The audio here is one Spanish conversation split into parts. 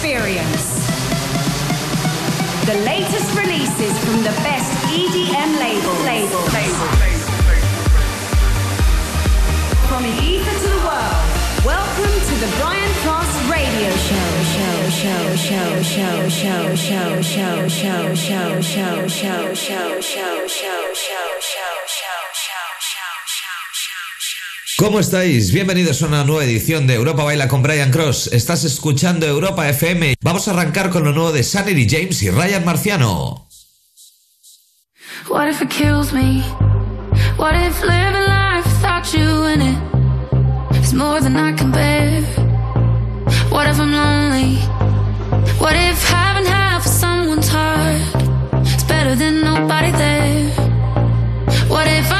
experience. The latest releases from the best EDM labels. Label. Label. From the ether to the world, welcome to the Brian Cross Radio Show. Show, show, show, show, show, show, show, show, show, show, show, show, show, show, ¿Cómo estáis? Bienvenidos a una nueva edición de Europa Baila con Brian Cross. Estás escuchando Europa FM. Vamos a arrancar con lo nuevo de Sanity James y Ryan Marciano. What if it kills me? What if living life without you in it is more than I can bear? What if I'm lonely? What if having half of someone's heart is better than nobody there? What if I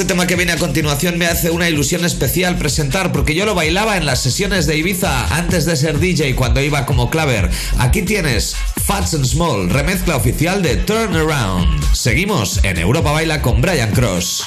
Este tema que viene a continuación me hace una ilusión especial presentar porque yo lo bailaba en las sesiones de Ibiza antes de ser DJ cuando iba como claver. Aquí tienes Fats and Small, remezcla oficial de Turn Around. Seguimos en Europa Baila con Brian Cross.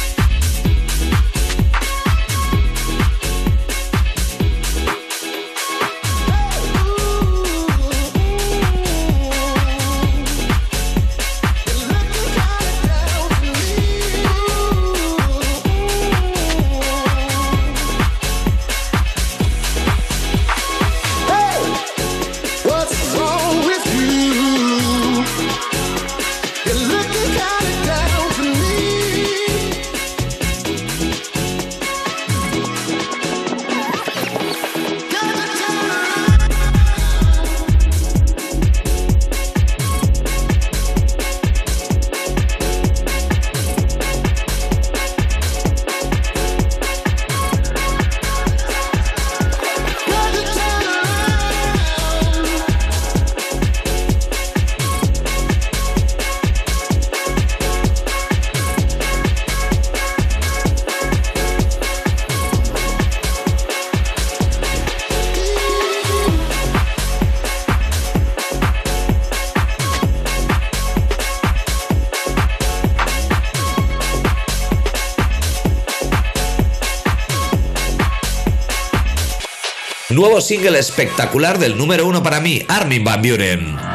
Nuevo single espectacular del número uno para mí, Armin Van Buren.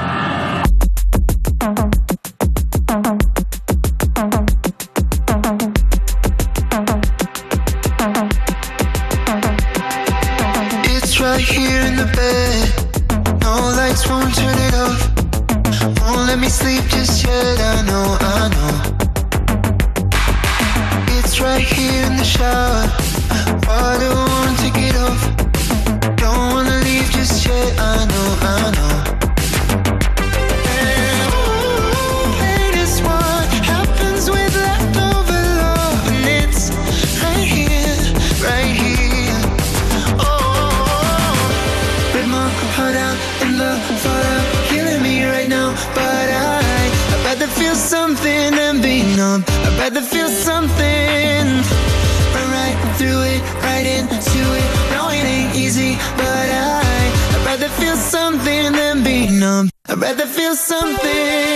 Feel something.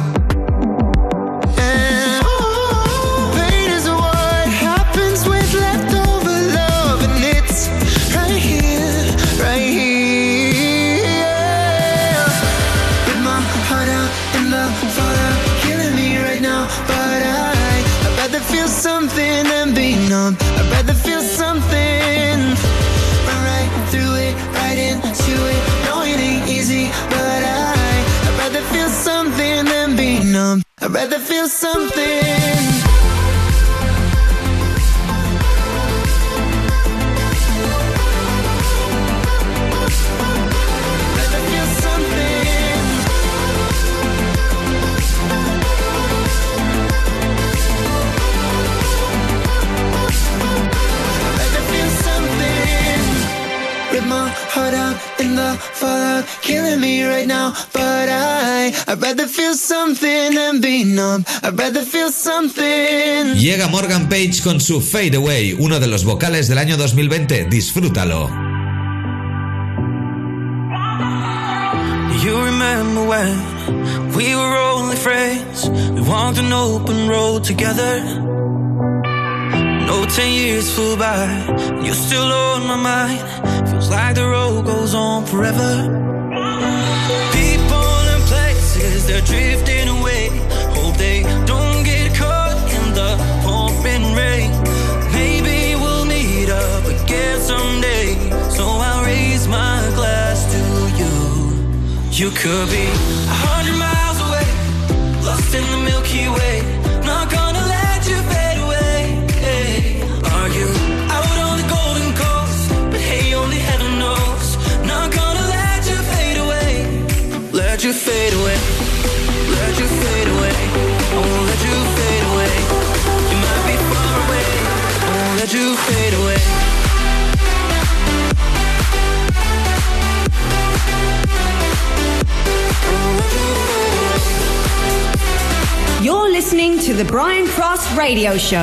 Rather feel something. Me right now. But I, I'd rather feel something than be numb. I'd rather feel something. Llega Morgan Page con su Fade Away, uno de los vocales del año 2020. Disfrútalo. You remember when we were only friends? We walked an open road together. No, ten years flew by, you're still on my mind. Feels like the road goes on forever. People and places, they're drifting away. Hope they don't get caught in the pouring rain. Maybe we'll meet up again someday. So I'll raise my glass to you. You could be a hundred miles away, lost in the Milky Way. I you fade away. You're listening to the Brian Cross Radio Show.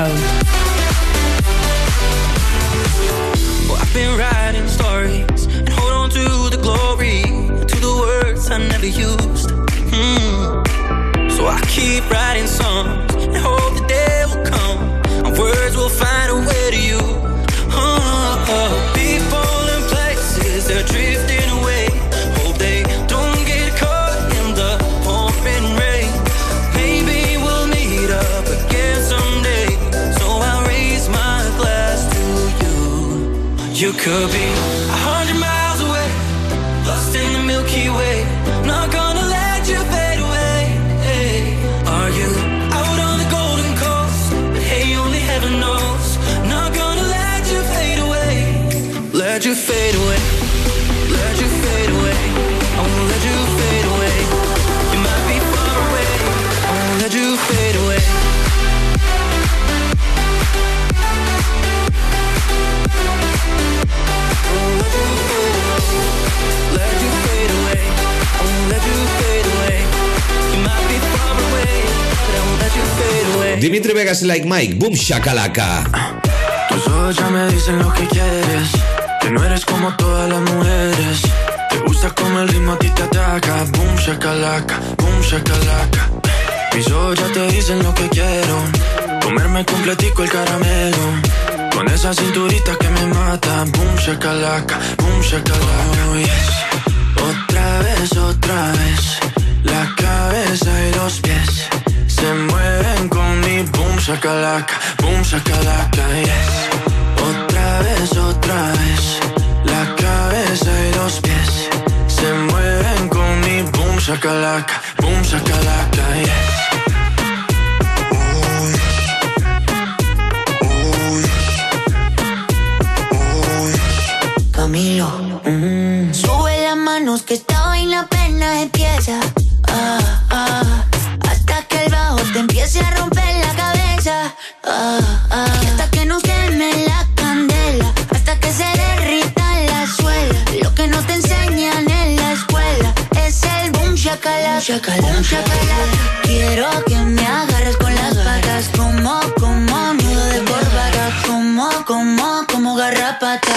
Well, I've been writing stories and hold on to the glory, to the words I never used. Hmm. So I keep writing songs words will find a way to you. Oh, oh. People and places they're drifting away. Hope they don't get caught in the pouring rain. Maybe we'll meet up again someday. So I raise my glass to you. You could be Dimitri Vegas y Like Mike, boom shakalaka. Tus ojos ya me dicen lo que quieres. Que no eres como todas las mujeres. Te gusta como el ritmo a ti te ataca. Boom, shakalaka, boom, shakalaka. Mis ojos ya te dicen lo que quiero. Comerme completico el caramelo. Con esa cinturita que me mata. Boom, shakalaka, boom, shakalaka. Oh, yes. Otra vez, otra vez. La cabeza y los pies se mueven con mi boom shakalaka, boom shakalaka, yes. Otra vez, otra vez. La cabeza y los pies se mueven con mi boom shakalaka, boom shakalaka, yes. Oh, yes. Oh, yes. Camilo. Sube las manos que esta vaina apenas empieza. Ah, Hasta que nos queme la candela. Hasta que se derrita la suela. Lo que no te enseñan en la escuela es el boom shakalaka. Quiero que me agarres con las patas. Como, como nudo de corbata. Como, como, como garrapata.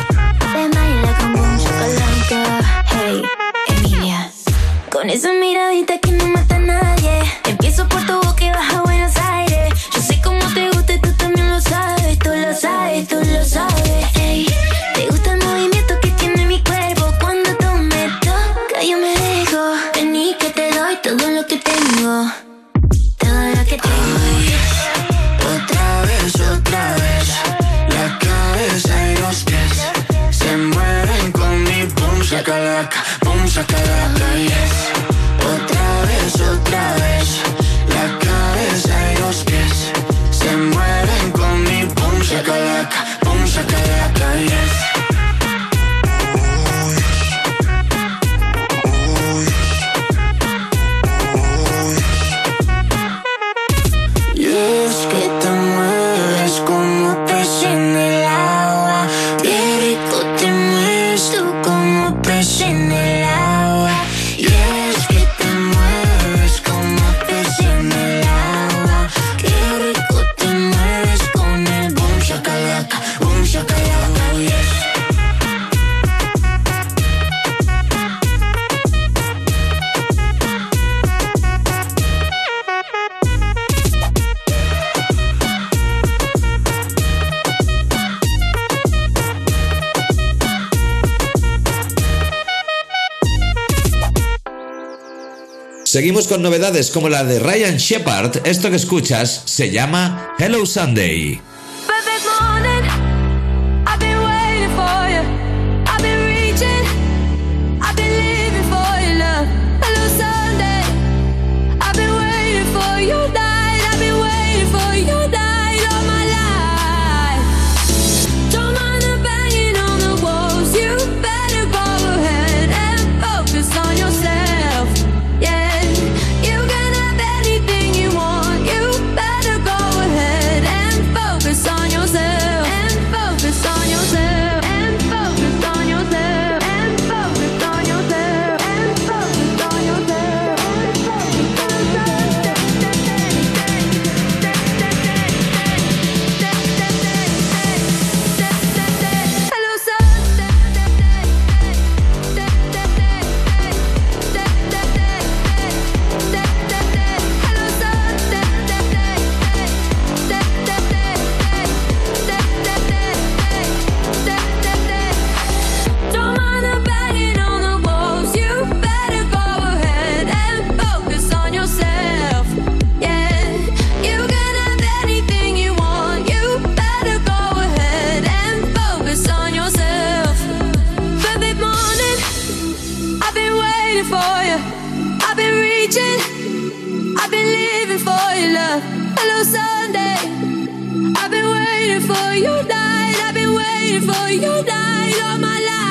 Seguimos con novedades como la de Ryan Shepard. Esto que escuchas se llama Hello Sunday. For you. I've been reaching. I've been living for your love. Hello Sunday. I've been waiting for your night. I've been waiting for your night all my life.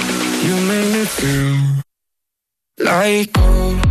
You make me feel like gold.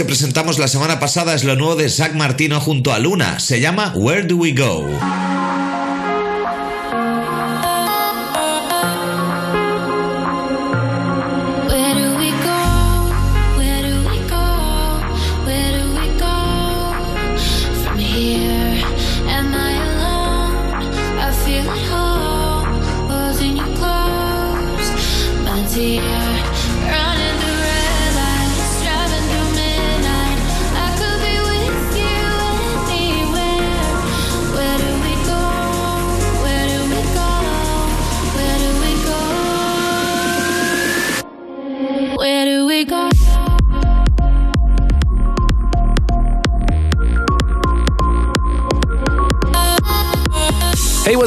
que presentamos la semana pasada es lo nuevo de Zach Martino junto a Luna. Se llama Where Do We Go?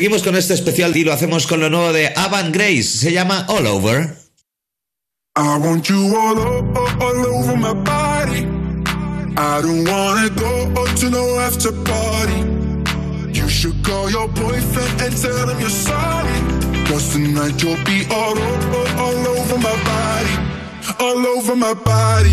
Seguimos con este especial y lo hacemos con lo nuevo de Avan Grace. Se llama All Over. I want you all, all over my body. I don't wanna go to no after party. You should call your boyfriend and tell him you're sorry. Cause tonight you'll be all, o- all over my body. All over my body.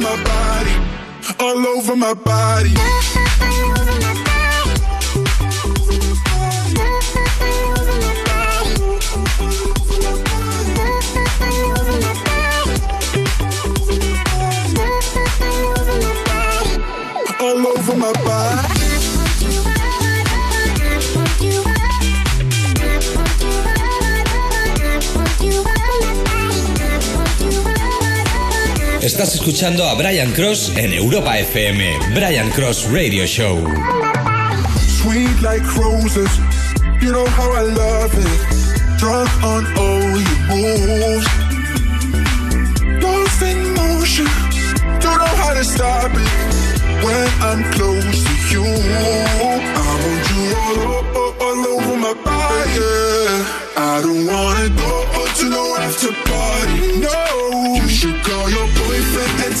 my body, all over my body. Estás escuchando a Brian Cross en Europa FM. Brian Cross Radio Show. Sweet like roses, you know how I love it. drunk on all your moves. Lost in motion, don't know how to stop it. When I'm close to you, I want you all, all, over my body. I don't wanna go to no after party. No,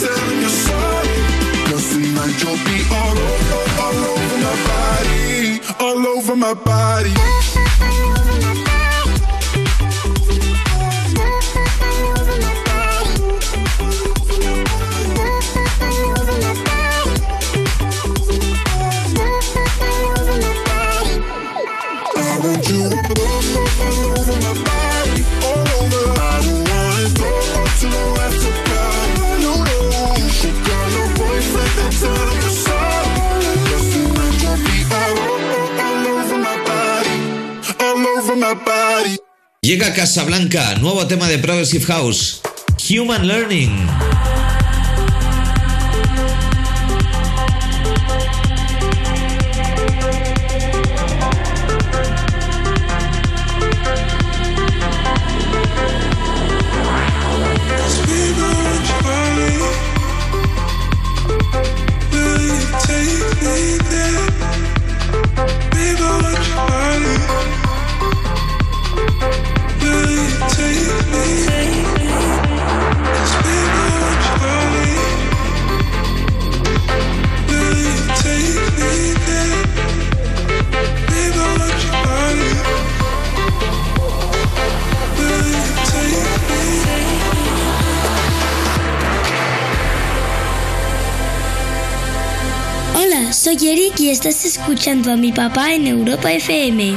boyfriend and tell him you're sorry. Cause tonight you'll be all over, all over my body, all over my body. Llega Casablanca, nuevo tema de Progressive House. Human Learning. Estás escuchando a mi papá en Europa FM.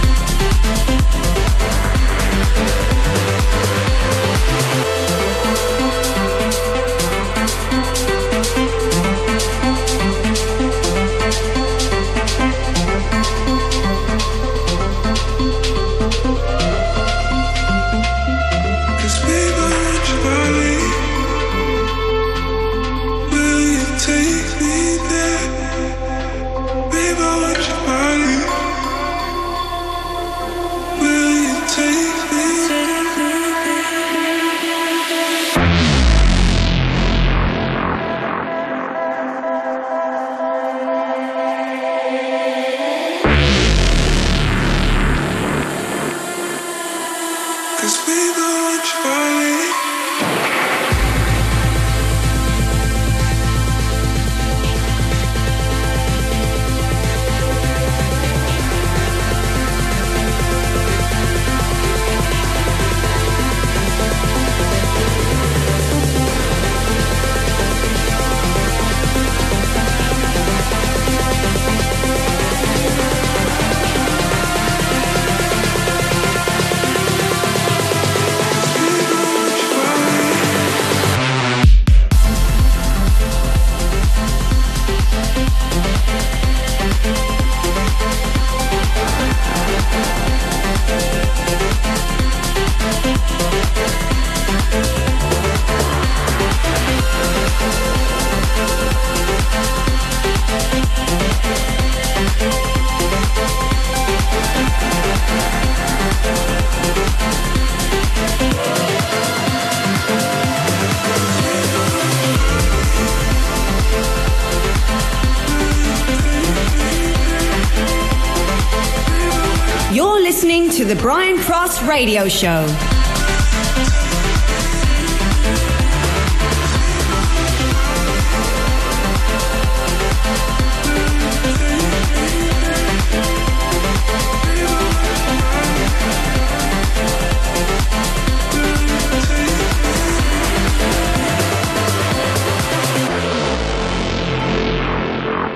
Radio Show.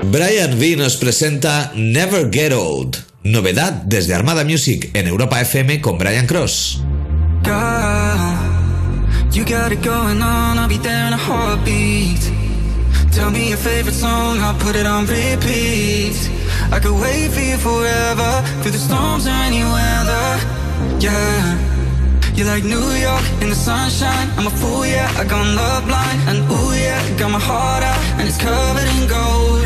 Brian V nos presenta Never Get Old, novedad desde Armada Music en Europa FM con Brian Cross. Like New York in the sunshine. I'm a yeah, got love blind. And ooh, yeah, got my heart out, and it's covered in gold.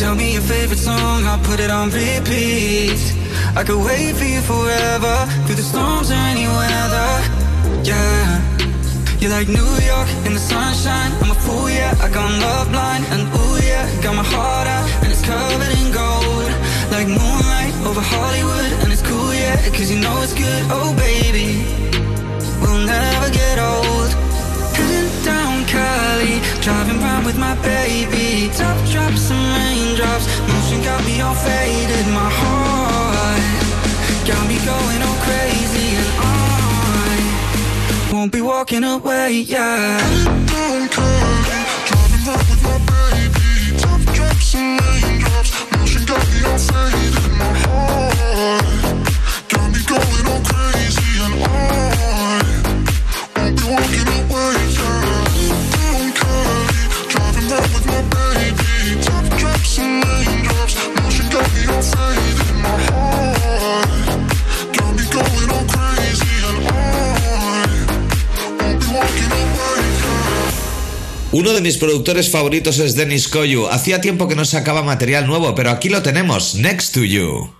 Tell me your favorite song, I'll put it on repeat. I could wait for you forever, through the storms or any weather. Yeah, you're like New York in the sunshine. I'm a fool, yeah, I got love blind. And ooh, yeah, got my heart out, and it's covered in gold. Like moonlight over Hollywood, and it's cool, yeah, cause you know it's good. Oh, baby, we'll never get old. Cali, driving round with my baby. Top drops and raindrops, motion got me all faded. My heart got me going all crazy, and I won't be walking away. Yeah. Driving round with my Uno de mis productores favoritos es Dennis Koyu. Hacía tiempo que no sacaba material nuevo, pero aquí lo tenemos, Next to You.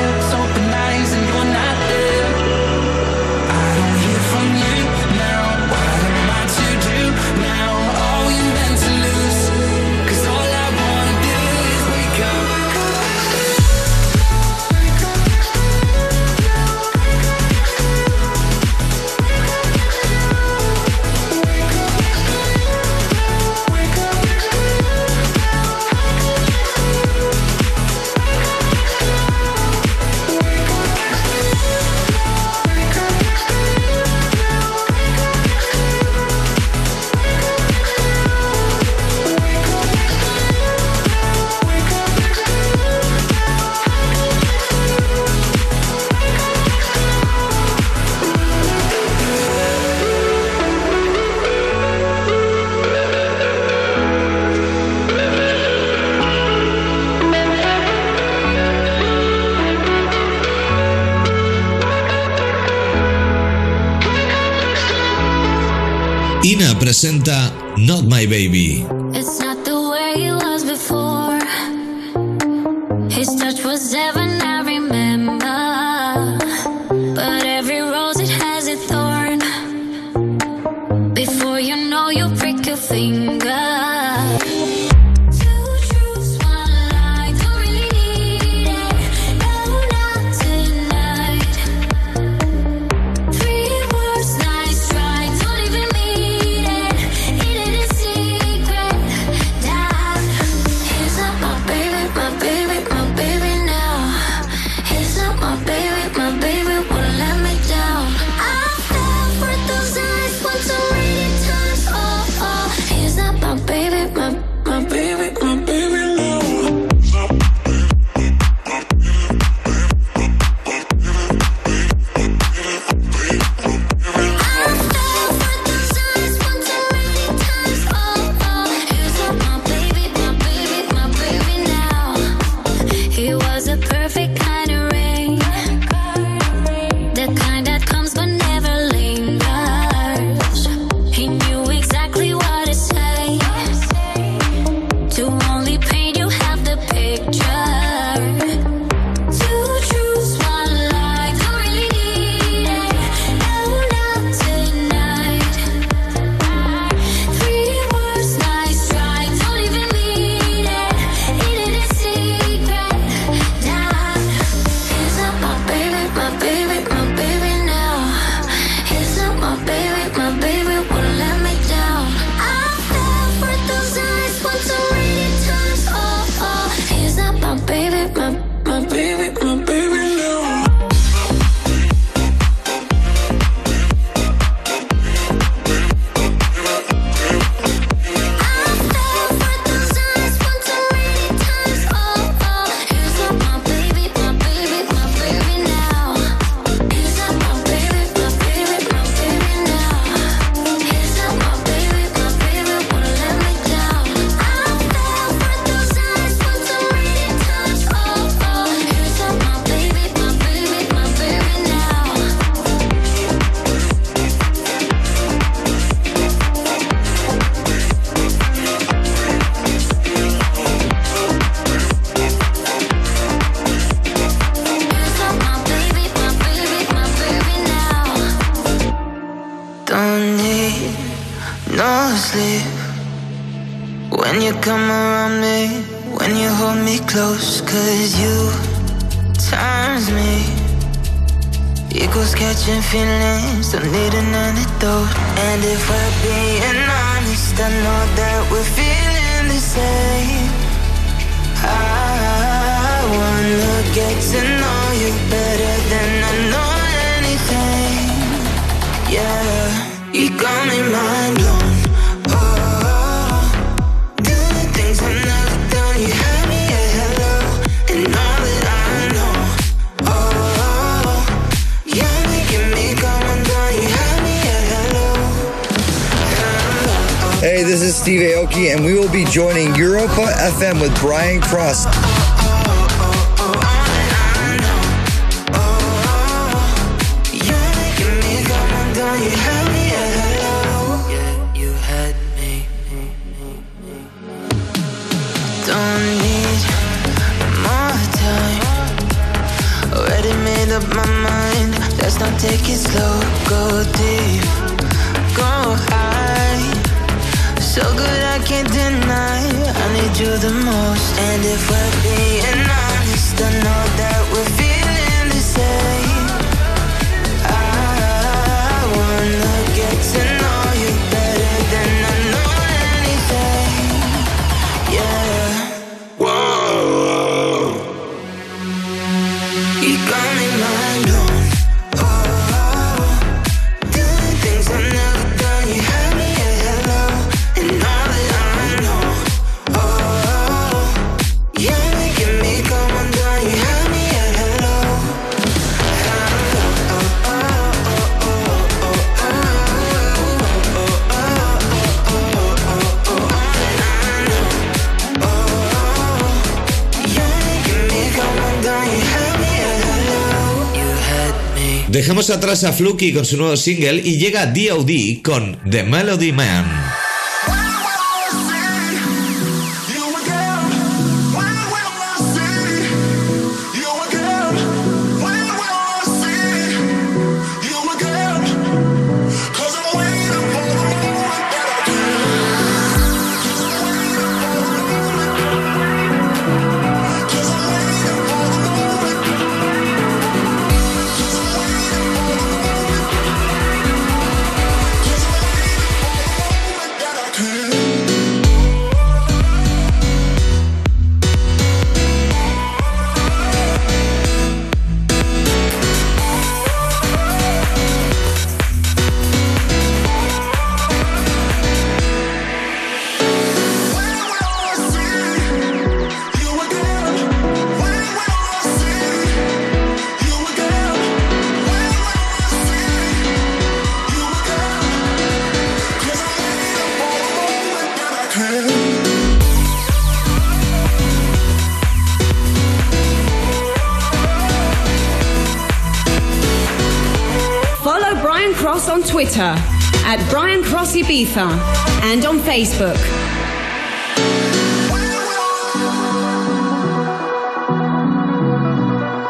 Presenta Not My Baby. Son Aoki, and we will be joining Europa FM with Brian Cross. Me. Dejemos atrás a Fluky con su nuevo single y llega D.O.D. con The Melody Man. On Twitter at Brian Cross Ibiza and on Facebook.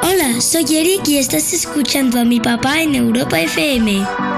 Hola, soy Eric y estás escuchando a mi papá en Europa FM.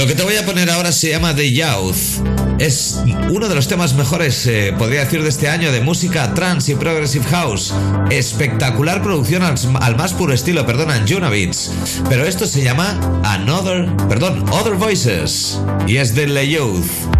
Lo que te voy a poner ahora se llama The Youth. Es uno de los temas mejores, eh, podría decir, de este año de música trance y progressive house. Espectacular producción al, más puro estilo, perdonan, Junavits. Pero esto se llama Another, perdón, Other Voices. Y es de The Youth.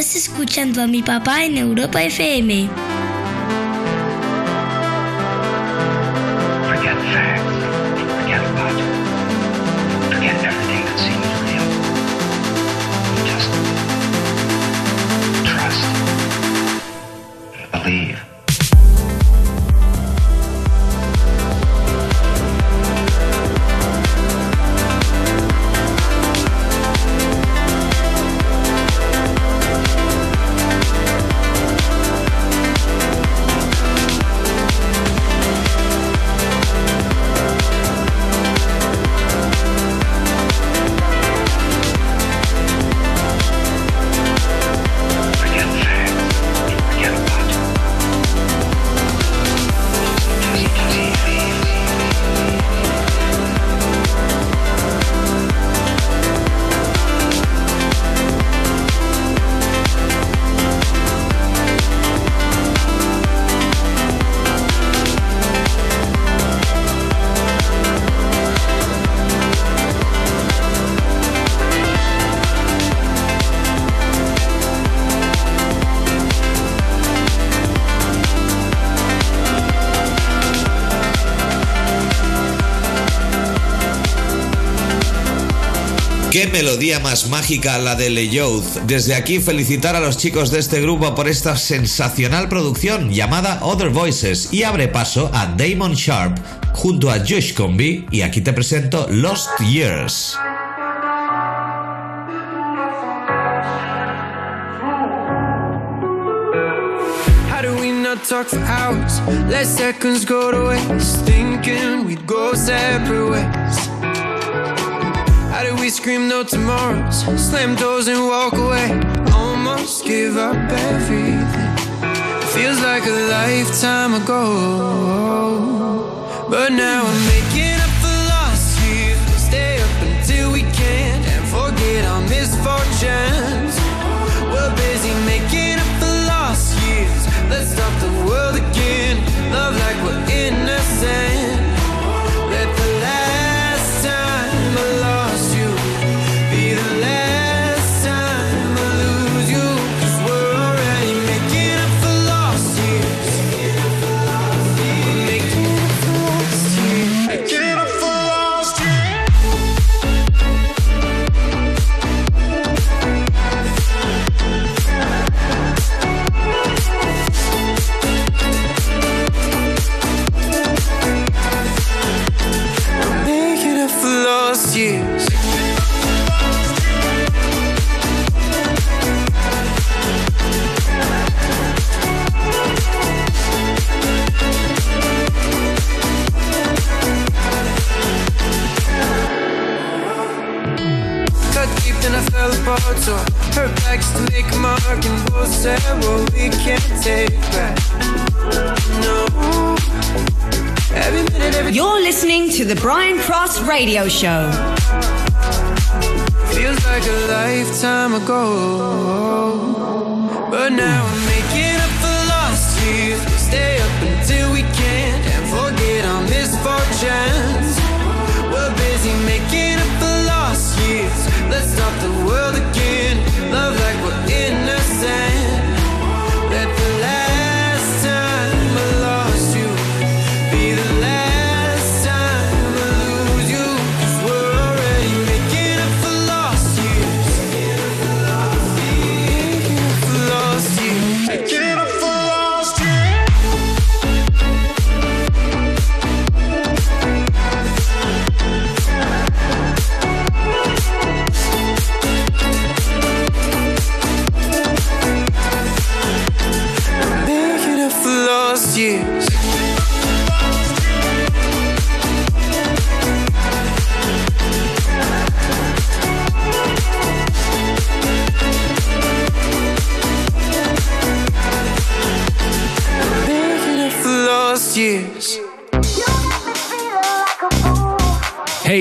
Estás escuchando a mi papá en Europa FM. Melodía más mágica la de Le Youth. Desde aquí felicitar a los chicos de este grupo por esta sensacional producción llamada Other Voices y abre paso a Damon Sharp junto a Josh Combi y aquí te presento Lost Years. Scream no tomorrows? Slam doors and walk away. Almost give up everything. Feels like a lifetime ago. But now I'm making up fell apart. So I hurt to make a mark, and both said, "Well, we can't take back." No. Every minute, every You're listening to the Brian Cross Radio Show. Feels like a lifetime ago. But now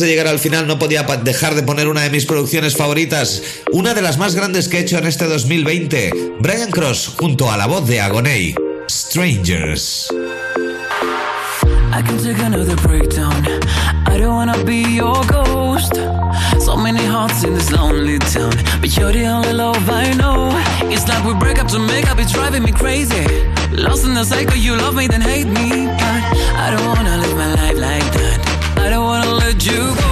de llegar al final no podía dejar de poner una de mis producciones favoritas, una de las más grandes que he hecho en este 2020, Brian Cross junto a la voz de Agoney, Strangers. I can take another breakdown. I don't wanna be your ghost. So many hearts in this lonely town, but you're the only love I know. It's like we break up it's driving me crazy. Lost in the cycle, you love me, then hate me. I don't wanna live my life. you go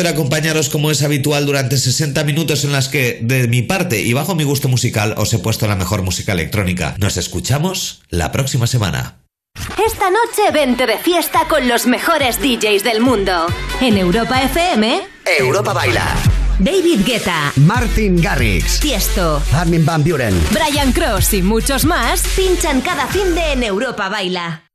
Placer acompañaros como es habitual durante 60 minutos en las que, de mi parte y bajo mi gusto musical, os he puesto la mejor música electrónica. Nos escuchamos la próxima semana. Esta noche vente de fiesta con los mejores DJs del mundo. En Europa FM, Europa Baila. David Guetta, Martin Garrix. Tiesto, Armin Van Buren. Brian Cross y muchos más pinchan cada fin de en Europa Baila.